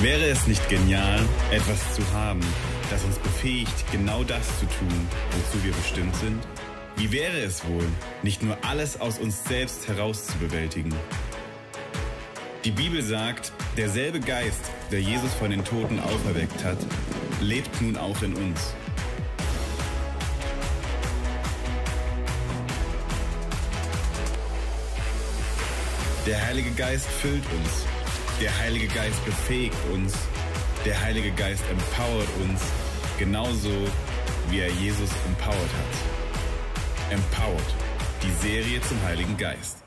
Wäre es nicht genial, etwas zu haben, das uns befähigt, genau das zu tun, wozu wir bestimmt sind? Wie wäre es wohl, nicht nur alles aus uns selbst heraus zu bewältigen? Die Bibel sagt, derselbe Geist, der Jesus von den Toten auferweckt hat, lebt nun auch in uns. Der Heilige Geist füllt uns. Der Heilige Geist befähigt uns. Der Heilige Geist empowert uns, genauso wie er Jesus empowert hat. Empowered, die Serie zum Heiligen Geist.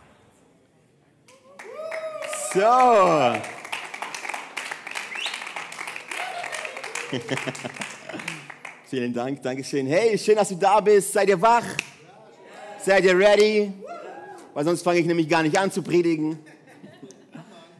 So. Vielen Dank, Dankeschön. Hey, schön, dass du da bist. Seid ihr wach? Seid ihr ready? Weil sonst fange ich nämlich gar nicht an zu predigen.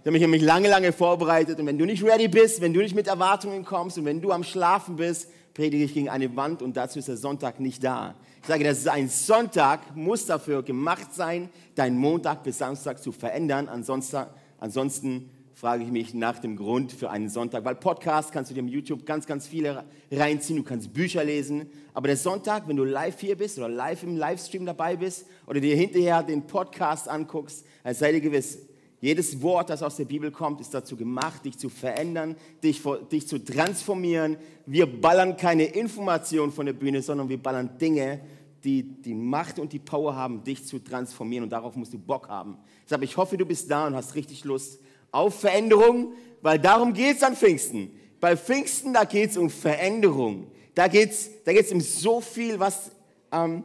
Ich habe mich nämlich lange, lange vorbereitet. Und wenn du nicht ready bist, wenn du nicht mit Erwartungen kommst und wenn du am Schlafen bist, predige ich gegen eine Wand und dazu ist der Sonntag nicht da. Ich sage, das ist ein Sonntag, muss dafür gemacht sein, deinen Montag bis Samstag zu verändern. Ansonsten, ansonsten frage ich mich nach dem Grund für einen Sonntag, weil Podcast kannst du dir im YouTube ganz, ganz viele reinziehen, du kannst Bücher lesen, aber der Sonntag, wenn du live hier bist oder live im Livestream dabei bist oder dir hinterher den Podcast anguckst, sei dir gewiss, jedes Wort, das aus der Bibel kommt, ist dazu gemacht, dich zu verändern, dich, dich zu transformieren. Wir ballern keine Informationen von der Bühne, sondern wir ballern Dinge, die die Macht und die Power haben, dich zu transformieren. Und darauf musst du Bock haben. Deshalb, ich hoffe, du bist da und hast richtig Lust, auf Veränderung, weil darum geht es an Pfingsten. Bei Pfingsten, da geht es um Veränderung. Da geht es da geht's um so viel, was, ähm,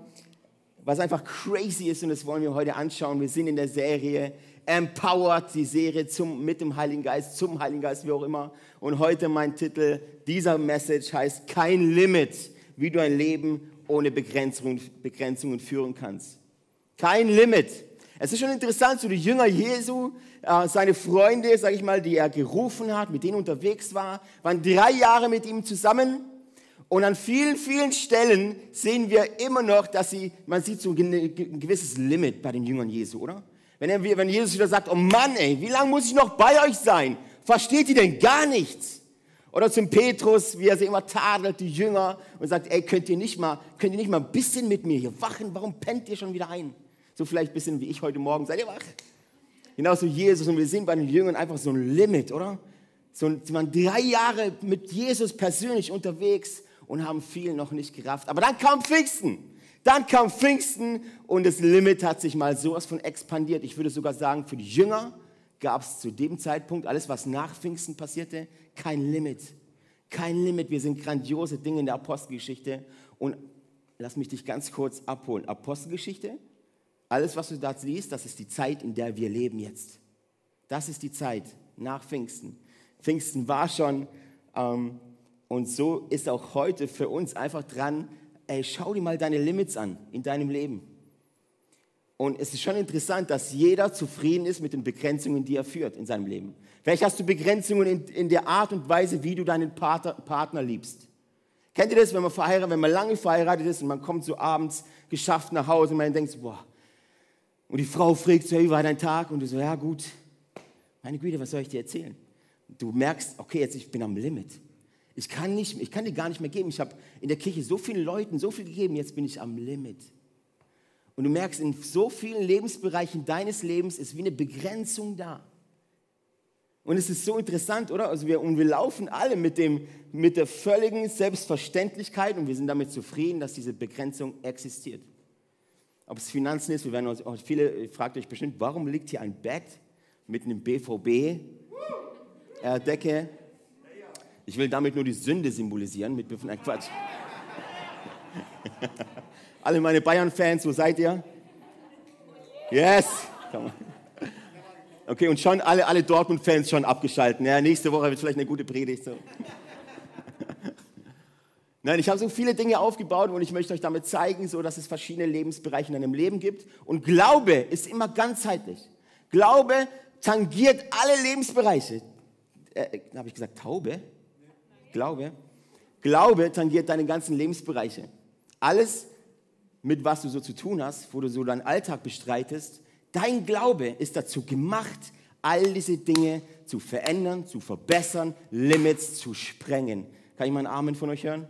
was einfach crazy ist und das wollen wir heute anschauen. Wir sind in der Serie Empowered, die Serie zum, mit dem Heiligen Geist, zum Heiligen Geist, wie auch immer. Und heute mein Titel dieser Message heißt Kein Limit, wie du ein Leben ohne Begrenzungen, Begrenzungen führen kannst. Kein Limit. Es ist schon interessant, so die Jünger Jesu, äh, seine Freunde, sage ich mal, die er gerufen hat, mit denen unterwegs war, waren drei Jahre mit ihm zusammen. Und an vielen, vielen Stellen sehen wir immer noch, dass sie, man sieht so ein gewisses Limit bei den Jüngern Jesu, oder? Wenn, er, wenn Jesus wieder sagt, oh Mann, ey, wie lange muss ich noch bei euch sein? Versteht ihr denn gar nichts? Oder zum Petrus, wie er sie immer tadelt, die Jünger, und sagt, ey, könnt ihr nicht mal, könnt ihr nicht mal ein bisschen mit mir hier wachen? Warum pennt ihr schon wieder ein? So vielleicht ein bisschen wie ich heute Morgen. Seid ihr wach? Genauso Jesus. Und wir sehen bei den Jüngern einfach so ein Limit, oder? So, sie waren drei Jahre mit Jesus persönlich unterwegs und haben viel noch nicht gerafft. Aber dann kam Pfingsten. Dann kam Pfingsten und das Limit hat sich mal sowas von expandiert. Ich würde sogar sagen, für die Jünger gab es zu dem Zeitpunkt, alles was nach Pfingsten passierte, kein Limit. Kein Limit. Wir sind grandiose Dinge in der Apostelgeschichte. Und lass mich dich ganz kurz abholen. Apostelgeschichte alles, was du da siehst, das ist die Zeit, in der wir leben jetzt. Das ist die Zeit nach Pfingsten. Pfingsten war schon ähm, und so ist auch heute für uns einfach dran, ey, schau dir mal deine Limits an in deinem Leben. Und es ist schon interessant, dass jeder zufrieden ist mit den Begrenzungen, die er führt in seinem Leben. Vielleicht hast du Begrenzungen in, in der Art und Weise, wie du deinen Partner, Partner liebst. Kennt ihr das, wenn man verheiratet, wenn man lange verheiratet ist und man kommt so abends geschafft nach Hause und man denkt, boah, und die Frau fragt so, wie war dein Tag? Und du so, ja gut, meine Güte, was soll ich dir erzählen? Du merkst, okay, jetzt ich bin am Limit. Ich kann, nicht, ich kann dir gar nicht mehr geben. Ich habe in der Kirche so vielen Leuten so viel gegeben, jetzt bin ich am Limit. Und du merkst, in so vielen Lebensbereichen deines Lebens ist wie eine Begrenzung da. Und es ist so interessant, oder? Also wir, und wir laufen alle mit, dem, mit der völligen Selbstverständlichkeit und wir sind damit zufrieden, dass diese Begrenzung existiert ob es Finanzen ist, wir werden uns, auch viele fragt euch bestimmt, warum liegt hier ein Bett mit einem BVB-Decke? Ich will damit nur die Sünde symbolisieren mit Nein, Quatsch. Alle meine Bayern-Fans, wo seid ihr? Yes! Okay, und schon alle, alle Dortmund-Fans schon abgeschalten. Ja, nächste Woche wird vielleicht eine gute Predigt. So. Nein, ich habe so viele Dinge aufgebaut und ich möchte euch damit zeigen, so dass es verschiedene Lebensbereiche in deinem Leben gibt. Und Glaube ist immer ganzheitlich. Glaube tangiert alle Lebensbereiche. Äh, habe ich gesagt Taube? Glaube. Glaube tangiert deine ganzen Lebensbereiche. Alles, mit was du so zu tun hast, wo du so deinen Alltag bestreitest, dein Glaube ist dazu gemacht, all diese Dinge zu verändern, zu verbessern, Limits zu sprengen. Kann ich mal einen Amen von euch hören?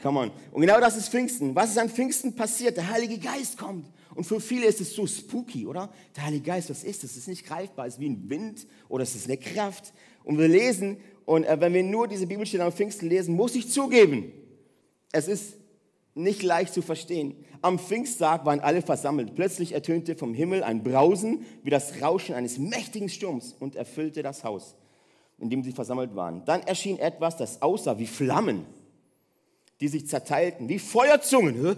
Come on. Und genau das ist Pfingsten. Was ist an Pfingsten passiert? Der Heilige Geist kommt. Und für viele ist es so spooky, oder? Der Heilige Geist, was ist das? Es ist nicht greifbar, es ist wie ein Wind oder es ist eine Kraft. Und wir lesen, und äh, wenn wir nur diese Bibelstelle am Pfingsten lesen, muss ich zugeben, es ist nicht leicht zu verstehen. Am Pfingsttag waren alle versammelt. Plötzlich ertönte vom Himmel ein Brausen wie das Rauschen eines mächtigen Sturms und erfüllte das Haus, in dem sie versammelt waren. Dann erschien etwas, das aussah wie Flammen, die sich zerteilten, wie Feuerzungen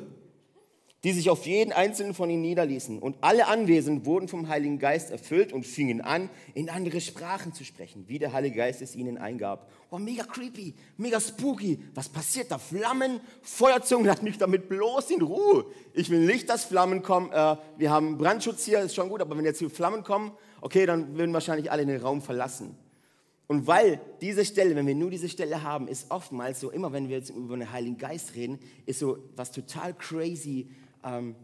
die sich auf jeden einzelnen von ihnen niederließen. Und alle Anwesenden wurden vom Heiligen Geist erfüllt und fingen an, in andere Sprachen zu sprechen, wie der Heilige Geist es ihnen eingab. Oh, mega creepy, mega spooky. Was passiert da? Flammen, Feuerzungen, lass mich damit bloß in Ruhe. Ich will nicht, dass Flammen kommen. Äh, wir haben Brandschutz hier, ist schon gut, aber wenn jetzt hier Flammen kommen, okay, dann würden wahrscheinlich alle den Raum verlassen. Und weil diese Stelle, wenn wir nur diese Stelle haben, ist oftmals so, immer wenn wir jetzt über den Heiligen Geist reden, ist so was total crazy, ähm,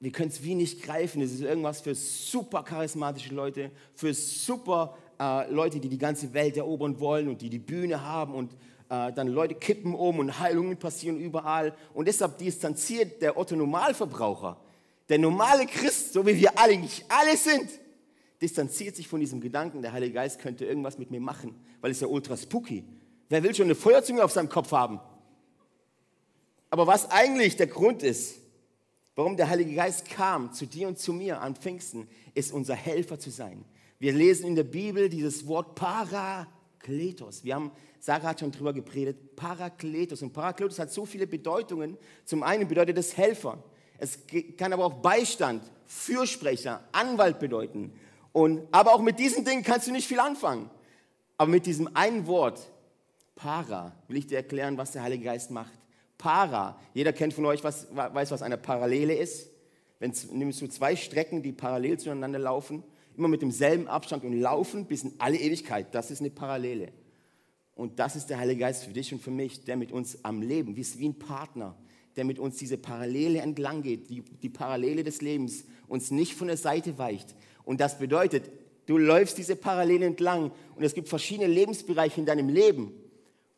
wir können es wie nicht greifen. Es ist irgendwas für super charismatische Leute, für super äh, Leute, die die ganze Welt erobern wollen und die die Bühne haben und äh, dann Leute kippen um und Heilungen passieren überall. Und deshalb distanziert der Otto Normalverbraucher, der normale Christ, so wie wir nicht alle sind, distanziert sich von diesem Gedanken, der Heilige Geist könnte irgendwas mit mir machen, weil es ja ultra spooky. Wer will schon eine Feuerzunge auf seinem Kopf haben? Aber was eigentlich der Grund ist, Warum der Heilige Geist kam zu dir und zu mir an Pfingsten, ist unser Helfer zu sein. Wir lesen in der Bibel dieses Wort Parakletos. Wir haben, Sarah hat schon drüber gepredigt, Parakletos. Und Parakletos hat so viele Bedeutungen. Zum einen bedeutet es Helfer. Es kann aber auch Beistand, Fürsprecher, Anwalt bedeuten. Und, aber auch mit diesen Dingen kannst du nicht viel anfangen. Aber mit diesem einen Wort, Para, will ich dir erklären, was der Heilige Geist macht. Para. Jeder kennt von euch, was, weiß, was eine Parallele ist. Wenn nimmst du zwei Strecken, die parallel zueinander laufen, immer mit demselben Abstand und laufen bis in alle Ewigkeit. Das ist eine Parallele. Und das ist der Heilige Geist für dich und für mich, der mit uns am Leben, wie ein Partner, der mit uns diese Parallele entlang geht, die, die Parallele des Lebens, uns nicht von der Seite weicht. Und das bedeutet, du läufst diese Parallele entlang und es gibt verschiedene Lebensbereiche in deinem Leben,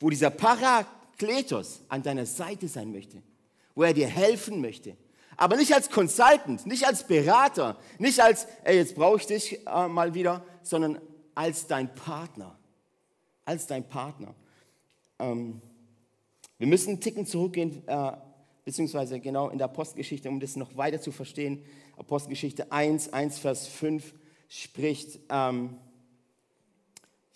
wo dieser Para Kletos an deiner Seite sein möchte, wo er dir helfen möchte. Aber nicht als Consultant, nicht als Berater, nicht als, ey, jetzt brauche ich dich äh, mal wieder, sondern als dein Partner. Als dein Partner. Ähm, wir müssen einen Ticken zurückgehen, äh, beziehungsweise genau in der Apostelgeschichte, um das noch weiter zu verstehen. Apostelgeschichte 1, 1, Vers 5 spricht, ähm,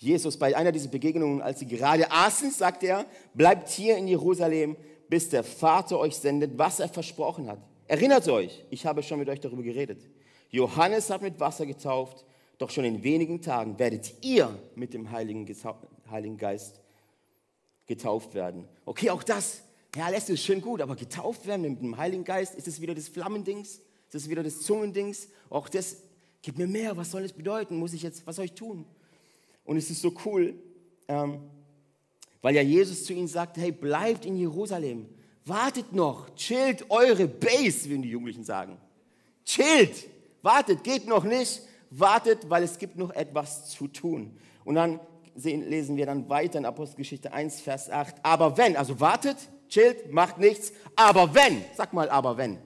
Jesus bei einer dieser Begegnungen, als sie gerade aßen, sagt er, bleibt hier in Jerusalem, bis der Vater euch sendet, was er versprochen hat. Erinnert euch, ich habe schon mit euch darüber geredet. Johannes hat mit Wasser getauft, doch schon in wenigen Tagen werdet ihr mit dem Heiligen, Heiligen Geist getauft werden. Okay, auch das, ja, lässt es schön gut, aber getauft werden mit dem Heiligen Geist, ist es wieder das Flammendings? Ist es wieder das Zungendings? Auch das, gib mir mehr, was soll das bedeuten? Muss ich jetzt, was soll ich tun? Und es ist so cool, ähm, weil ja Jesus zu ihnen sagt, hey, bleibt in Jerusalem, wartet noch, chillt eure Base, würden die Jugendlichen sagen. Chillt, wartet, geht noch nicht, wartet, weil es gibt noch etwas zu tun. Und dann sehen, lesen wir dann weiter in Apostelgeschichte 1, Vers 8. Aber wenn, also wartet, chillt, macht nichts, aber wenn, sag mal, aber wenn.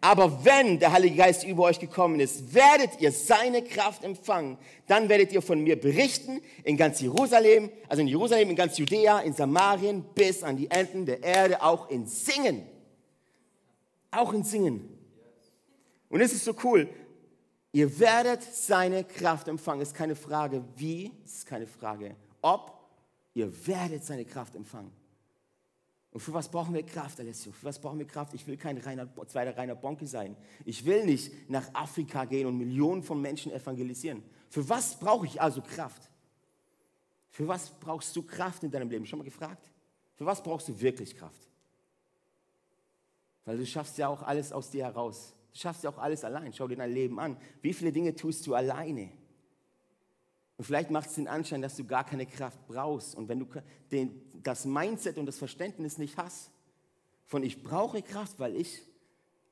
Aber wenn der Heilige Geist über euch gekommen ist, werdet ihr seine Kraft empfangen. Dann werdet ihr von mir berichten in ganz Jerusalem, also in Jerusalem, in ganz Judäa, in Samarien, bis an die Enden der Erde, auch in Singen. Auch in Singen. Und es ist so cool. Ihr werdet seine Kraft empfangen. Es ist keine Frage wie, es ist keine Frage ob. Ihr werdet seine Kraft empfangen. Und für was brauchen wir Kraft, Alessio? Für was brauchen wir Kraft? Ich will kein reiner, zweiter reiner Bonke sein. Ich will nicht nach Afrika gehen und Millionen von Menschen evangelisieren. Für was brauche ich also Kraft? Für was brauchst du Kraft in deinem Leben? Schon mal gefragt? Für was brauchst du wirklich Kraft? Weil du schaffst ja auch alles aus dir heraus. Du schaffst ja auch alles allein. Schau dir dein Leben an. Wie viele Dinge tust du alleine? Und vielleicht macht es den Anschein, dass du gar keine Kraft brauchst. Und wenn du den, das Mindset und das Verständnis nicht hast, von ich brauche Kraft, weil ich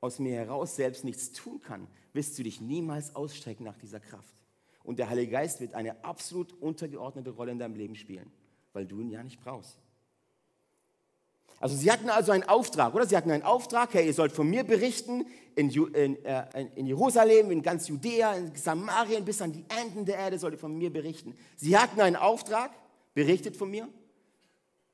aus mir heraus selbst nichts tun kann, wirst du dich niemals ausstrecken nach dieser Kraft. Und der Heilige Geist wird eine absolut untergeordnete Rolle in deinem Leben spielen, weil du ihn ja nicht brauchst. Also sie hatten also einen Auftrag, oder? Sie hatten einen Auftrag, hey, ihr sollt von mir berichten in, in, äh, in, Jerusalem, in ganz Judäa, in Samarien, bis an die Enden der Erde sollt ihr von mir berichten. Sie hatten einen Auftrag, berichtet von mir,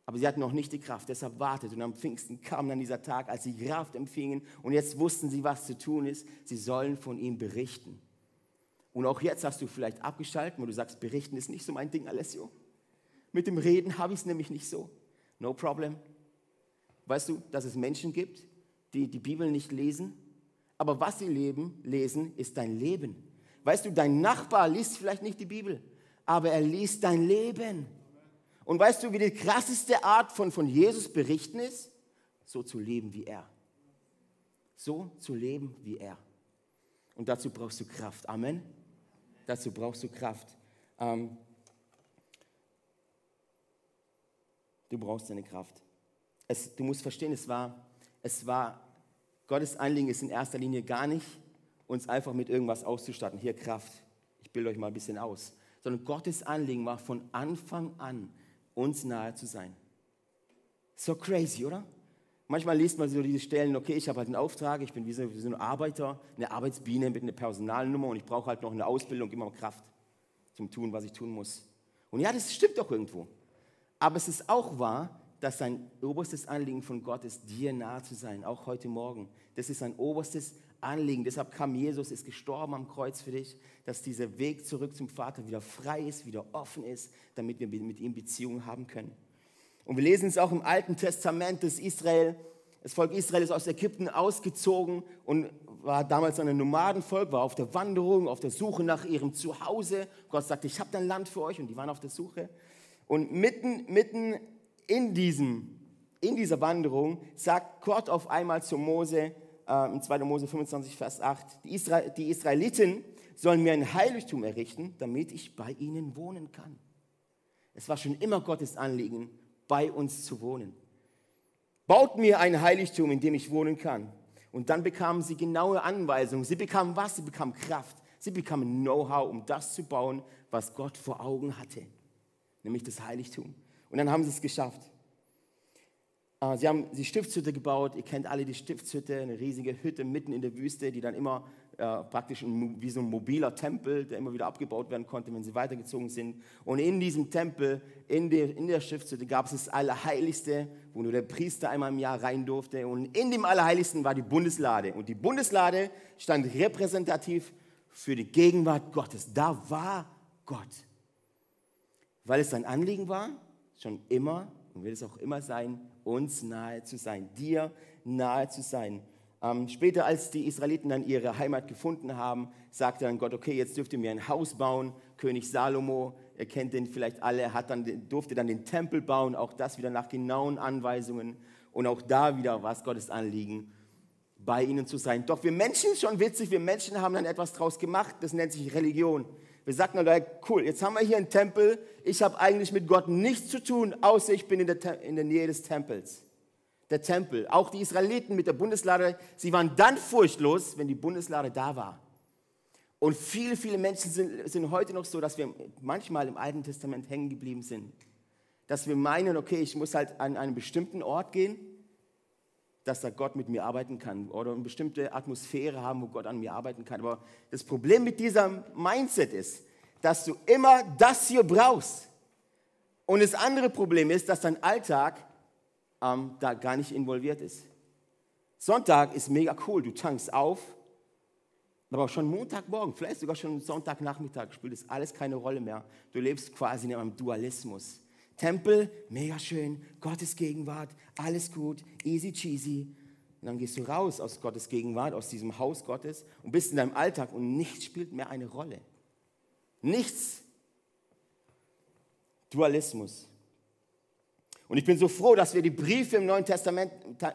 aber sie hatten noch nicht die Kraft, deshalb wartet. Und am Pfingsten kam dann dieser Tag, als sie Kraft empfingen und jetzt wussten sie, was zu tun ist. Sie sollen von ihm berichten. Und auch jetzt hast du vielleicht abgeschaltet, wo du sagst, berichten ist nicht so mein Ding, Alessio. Mit dem Reden habe ich es nämlich nicht so. No problem. Weißt du, dass es Menschen gibt, die die Bibel nicht lesen, aber was sie leben, lesen, ist dein Leben. Weißt du, dein Nachbar liest vielleicht nicht die Bibel, aber er liest dein Leben. Und weißt du, wie die krasseste Art von, von Jesus berichten ist? So zu leben wie er. So zu leben wie er. Und dazu brauchst du Kraft. Amen. Dazu brauchst du Kraft. Ähm, du brauchst deine Kraft es, du musst verstehen, es war, es war, Gottes Anliegen ist in erster Linie gar nicht, uns einfach mit irgendwas auszustatten. Hier Kraft, ich bilde euch mal ein bisschen aus. Sondern Gottes Anliegen war von Anfang an, uns nahe zu sein. So crazy, oder? Manchmal liest man so diese Stellen, okay, ich habe halt einen Auftrag, ich bin wie so, wie so ein Arbeiter, eine Arbeitsbiene mit einer Personalnummer und ich brauche halt noch eine Ausbildung, immer Kraft zum Tun, was ich tun muss. Und ja, das stimmt doch irgendwo. Aber es ist auch wahr, dass sein oberstes Anliegen von Gott ist, dir nahe zu sein, auch heute Morgen. Das ist sein oberstes Anliegen. Deshalb kam Jesus, ist gestorben am Kreuz für dich, dass dieser Weg zurück zum Vater wieder frei ist, wieder offen ist, damit wir mit ihm Beziehungen haben können. Und wir lesen es auch im Alten Testament, dass Israel, das Volk Israel ist aus Ägypten ausgezogen und war damals ein Nomadenvolk, war auf der Wanderung, auf der Suche nach ihrem Zuhause. Gott sagte, ich habe dein Land für euch und die waren auf der Suche. Und mitten, mitten in, diesem, in dieser Wanderung sagt Gott auf einmal zu Mose, äh, in 2. Mose 25, Vers 8, die, Israel, die Israeliten sollen mir ein Heiligtum errichten, damit ich bei ihnen wohnen kann. Es war schon immer Gottes Anliegen, bei uns zu wohnen. Baut mir ein Heiligtum, in dem ich wohnen kann. Und dann bekamen sie genaue Anweisungen. Sie bekamen was? Sie bekamen Kraft. Sie bekamen Know-how, um das zu bauen, was Gott vor Augen hatte, nämlich das Heiligtum. Und dann haben sie es geschafft. Ah, sie haben die Stiftshütte gebaut. Ihr kennt alle die Stiftshütte, eine riesige Hütte mitten in der Wüste, die dann immer äh, praktisch wie so ein mobiler Tempel, der immer wieder abgebaut werden konnte, wenn sie weitergezogen sind. Und in diesem Tempel, in der, in der Stiftshütte, gab es das Allerheiligste, wo nur der Priester einmal im Jahr rein durfte. Und in dem Allerheiligsten war die Bundeslade. Und die Bundeslade stand repräsentativ für die Gegenwart Gottes. Da war Gott. Weil es sein Anliegen war, schon immer und wird es auch immer sein, uns nahe zu sein, dir nahe zu sein. Ähm, später, als die Israeliten dann ihre Heimat gefunden haben, sagte dann Gott, okay, jetzt dürft ihr mir ein Haus bauen. König Salomo, ihr kennt den vielleicht alle, hat dann, durfte dann den Tempel bauen, auch das wieder nach genauen Anweisungen. Und auch da wieder war es Gottes Anliegen, bei ihnen zu sein. Doch wir Menschen, schon witzig, wir Menschen haben dann etwas draus gemacht, das nennt sich Religion. Wir sagten, cool, jetzt haben wir hier einen Tempel. Ich habe eigentlich mit Gott nichts zu tun, außer ich bin in der, in der Nähe des Tempels. Der Tempel. Auch die Israeliten mit der Bundeslade, sie waren dann furchtlos, wenn die Bundeslade da war. Und viele, viele Menschen sind, sind heute noch so, dass wir manchmal im Alten Testament hängen geblieben sind. Dass wir meinen, okay, ich muss halt an einen bestimmten Ort gehen dass da Gott mit mir arbeiten kann oder eine bestimmte Atmosphäre haben, wo Gott an mir arbeiten kann. Aber das Problem mit diesem Mindset ist, dass du immer das hier brauchst. Und das andere Problem ist, dass dein Alltag ähm, da gar nicht involviert ist. Sonntag ist mega cool, du tankst auf, aber schon Montagmorgen, vielleicht sogar schon Sonntagnachmittag spielt das alles keine Rolle mehr. Du lebst quasi in einem Dualismus. Tempel, mega schön, Gottes Gegenwart, alles gut, easy cheesy. Und dann gehst du raus aus Gottes Gegenwart, aus diesem Haus Gottes und bist in deinem Alltag und nichts spielt mehr eine Rolle. Nichts. Dualismus. Und ich bin so froh, dass wir die Briefe im Neuen Testament,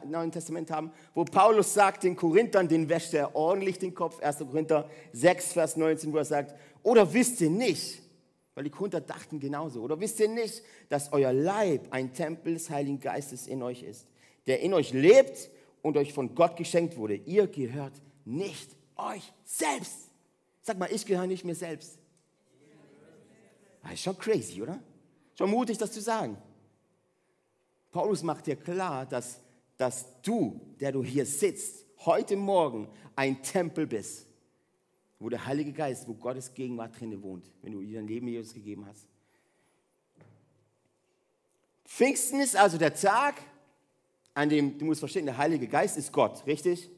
Neuen Testament haben, wo Paulus sagt den Korinthern, den wäscht er ordentlich den Kopf. 1. Korinther 6, Vers 19, wo er sagt, oder wisst ihr nicht, weil die Korinther dachten genauso. Oder wisst ihr nicht, dass euer Leib ein Tempel des Heiligen Geistes in euch ist, der in euch lebt und euch von Gott geschenkt wurde? Ihr gehört nicht euch selbst. Sag mal, ich gehöre nicht mir selbst. Das ist schon crazy, oder? Schon mutig, das zu sagen. Paulus macht dir klar, dass, dass du, der du hier sitzt, heute Morgen ein Tempel bist, wo der Heilige Geist, wo Gottes Gegenwart drinne wohnt, wenn du dein Leben Jesus gegeben hast. Pfingsten ist also der Tag, an dem, du musst verstehen, der Heilige Geist ist Gott, richtig?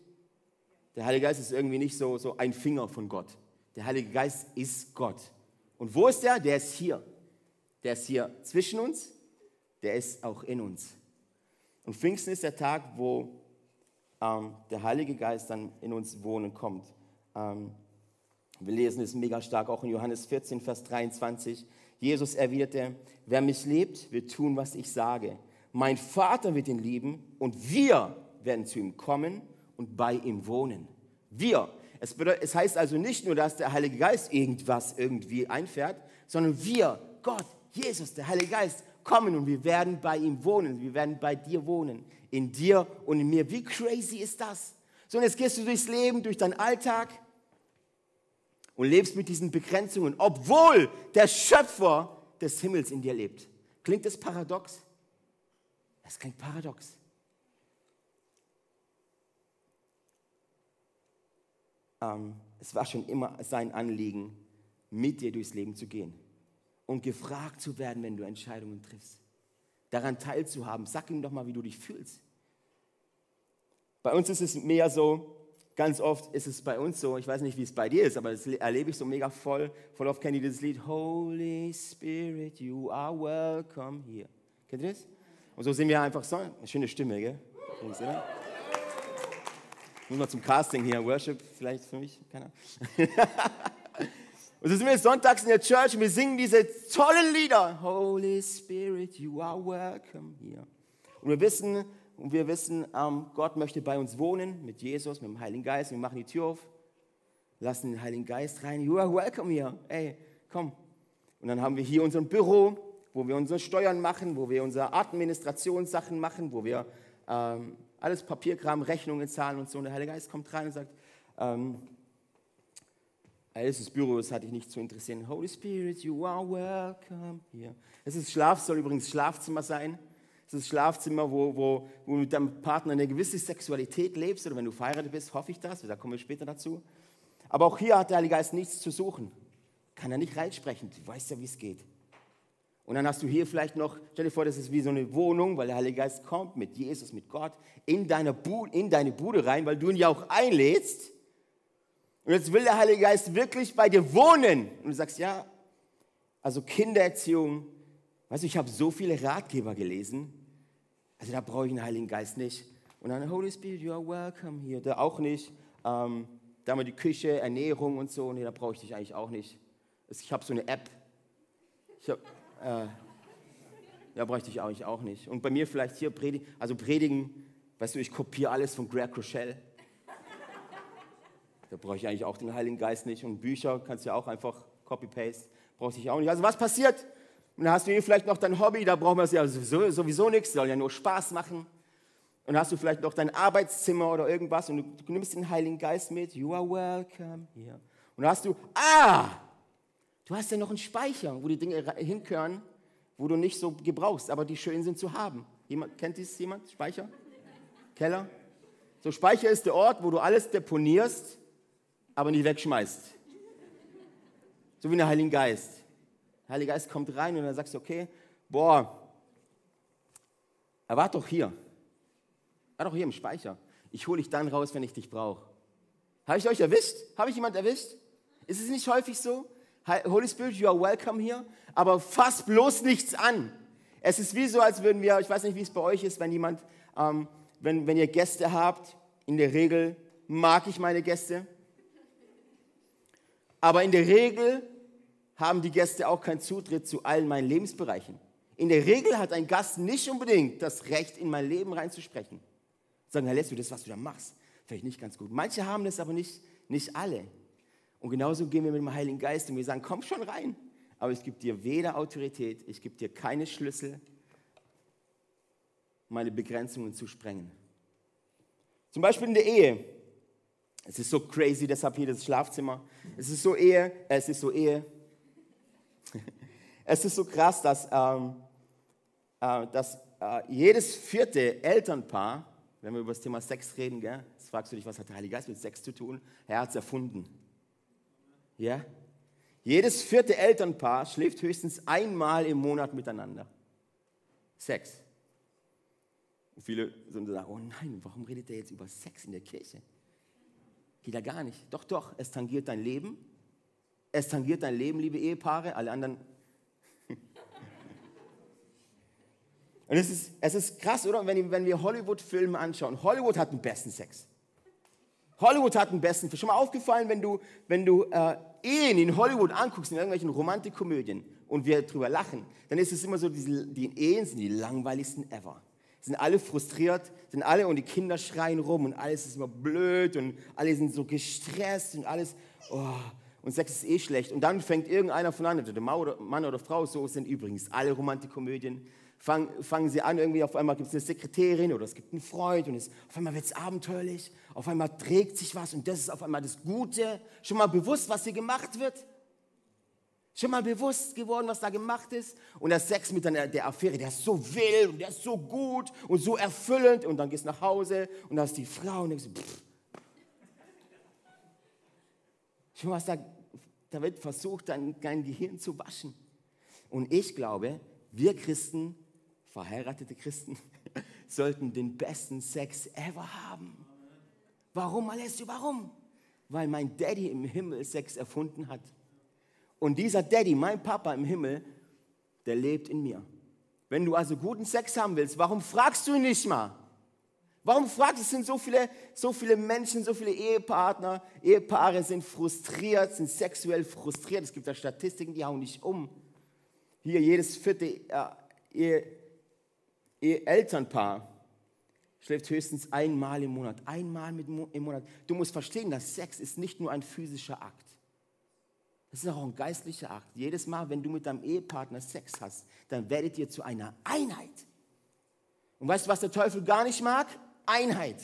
Der Heilige Geist ist irgendwie nicht so, so ein Finger von Gott. Der Heilige Geist ist Gott. Und wo ist der? Der ist hier. Der ist hier zwischen uns, der ist auch in uns. Und Pfingsten ist der Tag, wo ähm, der Heilige Geist dann in uns wohnen kommt. Ähm, wir lesen es mega stark auch in Johannes 14, Vers 23. Jesus erwiderte, wer mich liebt, wird tun, was ich sage. Mein Vater wird ihn lieben und wir werden zu ihm kommen und bei ihm wohnen. Wir. Es, bedeutet, es heißt also nicht nur, dass der Heilige Geist irgendwas irgendwie einfährt, sondern wir, Gott, Jesus, der Heilige Geist, kommen und wir werden bei ihm wohnen. Wir werden bei dir wohnen. In dir und in mir. Wie crazy ist das? So, und jetzt gehst du durchs Leben, durch deinen Alltag und lebst mit diesen Begrenzungen, obwohl der Schöpfer des Himmels in dir lebt. Klingt das paradox? Das klingt paradox. Ähm, es war schon immer sein Anliegen, mit dir durchs Leben zu gehen und gefragt zu werden, wenn du Entscheidungen triffst. Daran teilzuhaben. Sag ihm doch mal, wie du dich fühlst. Bei uns ist es mehr so, ganz oft ist es bei uns so, ich weiß nicht, wie es bei dir ist, aber das erlebe ich so mega voll. Voll oft kennt ihr dieses Lied, Holy Spirit, you are welcome here. Kennt ihr das? Und so sind wir einfach so, schöne Stimme, gell? Übrigens, oder? Muss mal zum Casting hier, Worship vielleicht für mich, keine Ahnung. Und so sind wir sonntags in der Church und wir singen diese tollen Lieder. Holy Spirit, you are welcome here. Und wir wissen, und wir wissen, ähm, Gott möchte bei uns wohnen, mit Jesus, mit dem Heiligen Geist. Wir machen die Tür auf, lassen den Heiligen Geist rein. You are welcome here. Ey, komm. Und dann haben wir hier unser Büro, wo wir unsere Steuern machen, wo wir unsere Administrationssachen machen, wo wir ähm, alles Papierkram, Rechnungen zahlen und so. Und der Heilige Geist kommt rein und sagt, ähm, alles des Büros hatte ich nicht zu interessieren. Holy Spirit, you are welcome here. Es ist Schlaf, soll übrigens Schlafzimmer sein. Es ist Schlafzimmer, wo, wo, wo du mit deinem Partner eine gewisse Sexualität lebst. Oder wenn du verheiratet bist, hoffe ich das. Da kommen wir später dazu. Aber auch hier hat der Heilige Geist nichts zu suchen. Kann er nicht reinsprechen. Du weißt ja, wie es geht. Und dann hast du hier vielleicht noch, stell dir vor, das ist wie so eine Wohnung, weil der Heilige Geist kommt mit Jesus, mit Gott, in deine, Bude, in deine Bude rein, weil du ihn ja auch einlädst. Und jetzt will der Heilige Geist wirklich bei dir wohnen. Und du sagst, ja, also Kindererziehung, weißt du, ich habe so viele Ratgeber gelesen, also da brauche ich einen Heiligen Geist nicht. Und dann, Holy Spirit, you are welcome hier, da auch nicht. Ähm, da wir die Küche, Ernährung und so, nee, da brauche ich dich eigentlich auch nicht. Ich habe so eine App. Ich hab, äh, ja, bräuchte ich eigentlich auch nicht. Und bei mir vielleicht hier predigen, also predigen, weißt du, ich kopiere alles von Greg Rochelle. Da brauche ich eigentlich auch den Heiligen Geist nicht. Und Bücher kannst du ja auch einfach copy-paste. Brauchst ich auch nicht. Also was passiert? Und dann hast du hier vielleicht noch dein Hobby, da brauchen wir es ja sowieso, sowieso nichts, soll ja nur Spaß machen. Und dann hast du vielleicht noch dein Arbeitszimmer oder irgendwas und du, du nimmst den Heiligen Geist mit. You are welcome here. Und dann hast du, ah, du hast ja noch einen Speicher, wo die Dinge hinkören, wo du nicht so gebrauchst, aber die schön sind zu haben. Jemand, kennt dies jemand? Speicher? Keller? So, Speicher ist der Ort, wo du alles deponierst, aber nicht wegschmeißt. So wie der Heilige Geist. Der Heilige Geist kommt rein und dann sagst du, okay, boah, er war doch hier. Er war doch hier im Speicher. Ich hole dich dann raus, wenn ich dich brauche. Habe ich euch erwischt? Habe ich jemand erwischt? Ist es nicht häufig so? Holy Spirit, you are welcome here, aber fass bloß nichts an. Es ist wie so, als würden wir, ich weiß nicht, wie es bei euch ist, wenn jemand, ähm, wenn, wenn ihr Gäste habt, in der Regel mag ich meine Gäste, aber in der Regel haben die Gäste auch keinen Zutritt zu allen meinen Lebensbereichen. In der Regel hat ein Gast nicht unbedingt das Recht, in mein Leben reinzusprechen. Sagen, Herr Leslie, das, was du da machst, vielleicht nicht ganz gut. Manche haben das aber nicht, nicht alle. Und genauso gehen wir mit dem Heiligen Geist und wir sagen, komm schon rein. Aber ich gebe dir weder Autorität, ich gebe dir keine Schlüssel, meine Begrenzungen zu sprengen. Zum Beispiel in der Ehe. Es ist so crazy, deshalb hier das Schlafzimmer. Es ist so Ehe, es ist so Ehe. Es ist so krass, dass, ähm, äh, dass äh, jedes vierte Elternpaar, wenn wir über das Thema Sex reden, gell, jetzt fragst du dich, was hat der Heilige Geist mit Sex zu tun? Er hat es erfunden. Ja? Jedes vierte Elternpaar schläft höchstens einmal im Monat miteinander. Sex. Und viele sagen, oh nein, warum redet er jetzt über Sex in der Kirche? Geht ja gar nicht. Doch, doch, es tangiert dein Leben. Es tangiert dein Leben, liebe Ehepaare. Alle anderen Und es ist, es ist krass, oder? Wenn, wenn wir Hollywood-Filme anschauen. Hollywood hat den besten Sex. Hollywood hat den besten. Schon mal aufgefallen, wenn du, wenn du äh, Ehen in Hollywood anguckst, in irgendwelchen Romantikkomödien und wir drüber lachen, dann ist es immer so, diese, die Ehen sind die langweiligsten ever. Sind alle frustriert, sind alle und die Kinder schreien rum und alles ist immer blöd und alle sind so gestresst und alles. Oh, und Sex ist eh schlecht. Und dann fängt irgendeiner von an, der Mann oder Frau, so sind übrigens alle Romantikkomödien fangen, fangen sie an, irgendwie auf einmal gibt es eine Sekretärin oder es gibt einen Freund und es, auf einmal wird es abenteuerlich, auf einmal trägt sich was und das ist auf einmal das Gute. Schon mal bewusst, was hier gemacht wird? Schon mal bewusst geworden, was da gemacht ist? Und der Sex mit der, der Affäre, der ist so wild und der ist so gut und so erfüllend. Und dann gehst du nach Hause und da ist die Frau und denkst, pff. Schon was da, da wird versucht, dein, dein Gehirn zu waschen. Und ich glaube, wir Christen verheiratete Christen sollten den besten Sex ever haben. Warum, Alessio, warum? Weil mein Daddy im Himmel Sex erfunden hat. Und dieser Daddy, mein Papa im Himmel, der lebt in mir. Wenn du also guten Sex haben willst, warum fragst du ihn nicht mal? Warum fragst du? Es sind so viele, so viele Menschen, so viele Ehepartner, Ehepaare sind frustriert, sind sexuell frustriert. Es gibt da Statistiken, die hauen nicht um. Hier jedes vierte äh, Ehe, Elternpaar schläft höchstens einmal im Monat. Einmal im Monat. Du musst verstehen, dass Sex ist nicht nur ein physischer Akt. Das ist auch ein geistlicher Akt. Jedes Mal, wenn du mit deinem Ehepartner Sex hast, dann werdet ihr zu einer Einheit. Und weißt du, was der Teufel gar nicht mag? Einheit.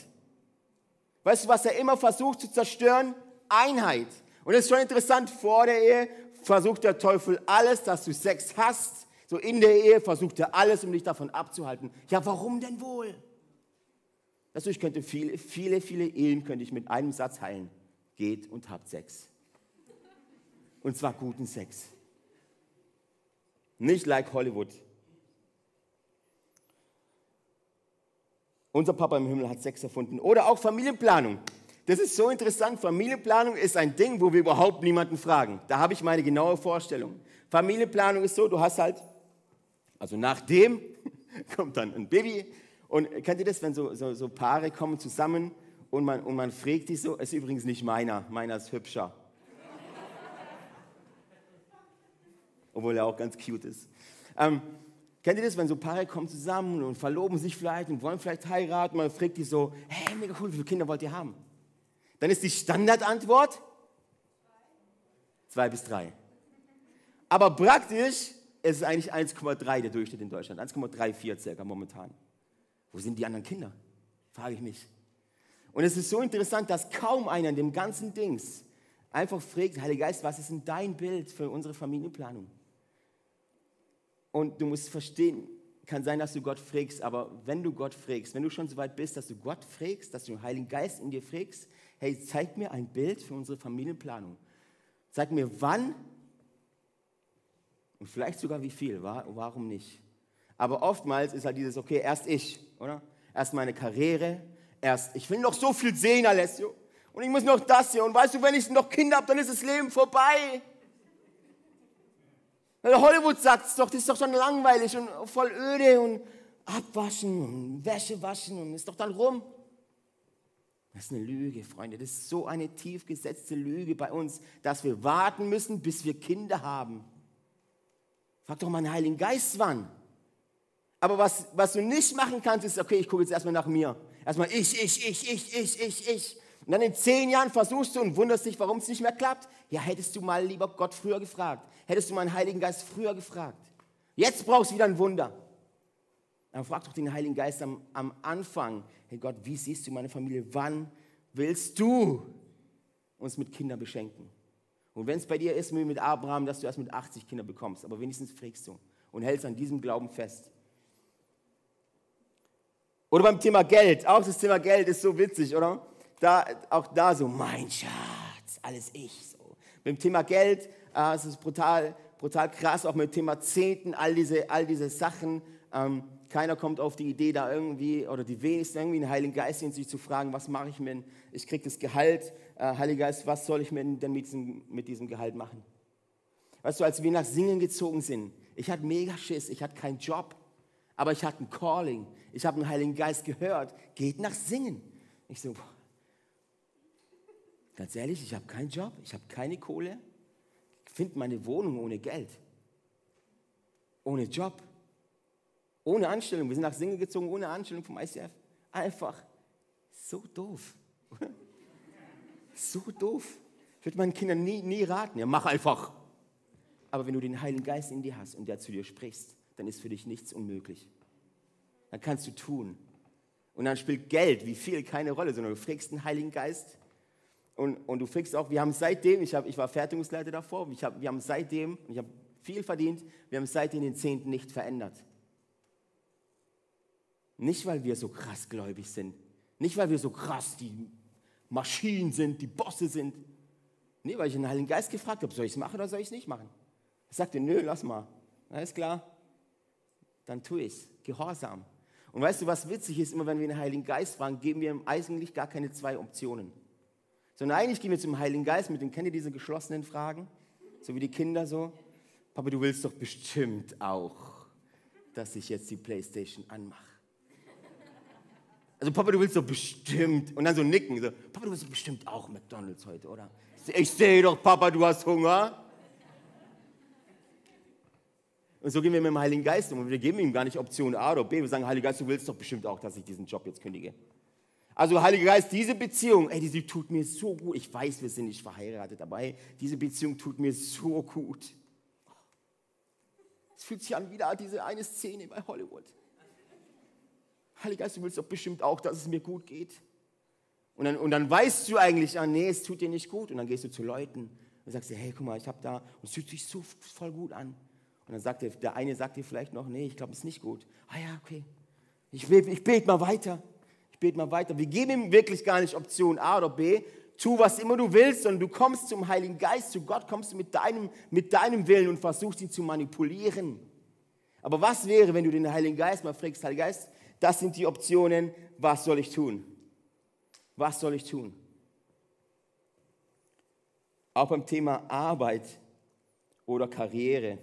Weißt du, was er immer versucht zu zerstören? Einheit. Und es ist schon interessant, vor der Ehe versucht der Teufel alles, dass du Sex hast, so in der Ehe versucht er alles, um dich davon abzuhalten. Ja, warum denn wohl? Also ich könnte viele, viele, viele Ehen könnte ich mit einem Satz heilen. Geht und habt Sex. Und zwar guten Sex. Nicht like Hollywood. Unser Papa im Himmel hat Sex erfunden. Oder auch Familienplanung. Das ist so interessant. Familienplanung ist ein Ding, wo wir überhaupt niemanden fragen. Da habe ich meine genaue Vorstellung. Familienplanung ist so, du hast halt also nachdem kommt dann ein Baby. Und kennt ihr das, wenn so, so, so Paare kommen zusammen und man, und man fragt die so, ist übrigens nicht meiner, meiner ist hübscher. Obwohl er auch ganz cute ist. Ähm, kennt ihr das, wenn so Paare kommen zusammen und verloben sich vielleicht und wollen vielleicht heiraten, man fragt die so, hey, mega cool, wie viele Kinder wollt ihr haben? Dann ist die Standardantwort zwei bis drei. Aber praktisch es ist eigentlich 1,3 der Durchschnitt in Deutschland. 1,34 circa momentan. Wo sind die anderen Kinder? Frage ich mich. Und es ist so interessant, dass kaum einer in dem ganzen Dings einfach fragt, Heiliger Geist, was ist denn dein Bild für unsere Familienplanung? Und du musst verstehen, kann sein, dass du Gott fragst, aber wenn du Gott fragst, wenn du schon so weit bist, dass du Gott fragst, dass du den Heiligen Geist in dir fragst, hey, zeig mir ein Bild für unsere Familienplanung. Zeig mir, wann und vielleicht sogar wie viel, warum nicht? Aber oftmals ist halt dieses, okay, erst ich, oder? Erst meine Karriere, erst, ich will noch so viel sehen, Alessio. Und ich muss noch das hier. Und weißt du, wenn ich noch Kinder habe, dann ist das Leben vorbei. Hollywood sagt es doch, das ist doch schon langweilig und voll öde und abwaschen und Wäsche waschen und ist doch dann rum. Das ist eine Lüge, Freunde. Das ist so eine tief gesetzte Lüge bei uns, dass wir warten müssen, bis wir Kinder haben. Frag doch mal den Heiligen Geist wann. Aber was, was du nicht machen kannst, ist, okay, ich gucke jetzt erstmal nach mir. Erstmal ich, ich, ich, ich, ich, ich, ich. Und dann in zehn Jahren versuchst du und wunderst dich, warum es nicht mehr klappt. Ja, hättest du mal lieber Gott früher gefragt. Hättest du mal den Heiligen Geist früher gefragt. Jetzt brauchst du wieder ein Wunder. Dann frag doch den Heiligen Geist am, am Anfang. Hey Gott, wie siehst du meine Familie? Wann willst du uns mit Kindern beschenken? Und wenn es bei dir ist wie mit Abraham, dass du erst mit 80 Kinder bekommst, aber wenigstens frägst du und hältst an diesem Glauben fest. Oder beim Thema Geld, auch das Thema Geld ist so witzig, oder? Da, auch da so, mein Schatz, alles ich. So. Beim Thema Geld, äh, es ist brutal, brutal krass, auch mit dem Thema Zehnten, all diese, all diese Sachen. Ähm, keiner kommt auf die Idee, da irgendwie, oder die wenigsten irgendwie den Heiligen Geist in sich zu fragen, was mache ich mir, ich kriege das Gehalt, äh, Heiliger Geist, was soll ich mir denn mit diesem, mit diesem Gehalt machen? Weißt du, als wir nach Singen gezogen sind, ich hatte mega Schiss, ich hatte keinen Job, aber ich hatte ein Calling, ich habe den Heiligen Geist gehört, geht nach Singen. Ich so, ganz ehrlich, ich habe keinen Job, ich habe keine Kohle, ich finde meine Wohnung ohne Geld, ohne Job. Ohne Anstellung. Wir sind nach Singen gezogen, ohne Anstellung vom ICF. Einfach so doof. so doof. Ich würde meinen Kindern nie, nie raten. Ja, mach einfach. Aber wenn du den Heiligen Geist in dir hast und der zu dir sprichst, dann ist für dich nichts unmöglich. Dann kannst du tun. Und dann spielt Geld, wie viel, keine Rolle, sondern du fragst den Heiligen Geist. Und, und du fragst auch, wir haben seitdem, ich, hab, ich war Fertigungsleiter davor, ich hab, wir haben seitdem, ich habe viel verdient, wir haben seitdem den Zehnten nicht verändert. Nicht, weil wir so krass gläubig sind. Nicht, weil wir so krass die Maschinen sind, die Bosse sind. Nee, weil ich den Heiligen Geist gefragt habe, soll ich es machen oder soll ich es nicht machen? Er sagte, nö, lass mal. Alles klar. Dann tue ich es. Gehorsam. Und weißt du, was witzig ist? Immer wenn wir den Heiligen Geist fragen, geben wir ihm eigentlich gar keine zwei Optionen. Sondern eigentlich gehen wir zum Heiligen Geist mit den, kennt ihr diese geschlossenen Fragen? So wie die Kinder so. Papa, du willst doch bestimmt auch, dass ich jetzt die Playstation anmache. Also Papa, du willst doch bestimmt. Und dann so nicken. So, Papa, du willst doch bestimmt auch McDonalds heute, oder? Ich sehe doch, Papa, du hast Hunger. Und so gehen wir mit dem Heiligen Geist um. Und wir geben ihm gar nicht Option A oder B. Wir sagen, Heiliger Geist, du willst doch bestimmt auch, dass ich diesen Job jetzt kündige. Also Heiliger Geist, diese Beziehung, ey, die tut mir so gut. Ich weiß, wir sind nicht verheiratet, aber hey, diese Beziehung tut mir so gut. Es fühlt sich an wie diese eine Szene bei Hollywood. Heiliger Geist, du willst doch bestimmt auch, dass es mir gut geht. Und dann, und dann weißt du eigentlich, ah, nee, es tut dir nicht gut. Und dann gehst du zu Leuten und sagst dir, hey, guck mal, ich habe da, und es fühlt sich so voll gut an. Und dann sagt der, der eine sagt dir vielleicht noch, nee, ich glaube, es ist nicht gut. Ah ja, okay. Ich, ich bete mal weiter. Ich bete mal weiter. Wir geben ihm wirklich gar nicht Option A oder B. Tu, was immer du willst, sondern du kommst zum Heiligen Geist, zu Gott kommst du mit deinem, mit deinem Willen und versuchst ihn zu manipulieren. Aber was wäre, wenn du den Heiligen Geist mal fragst, Heiliger Geist, das sind die Optionen. Was soll ich tun? Was soll ich tun? Auch beim Thema Arbeit oder Karriere.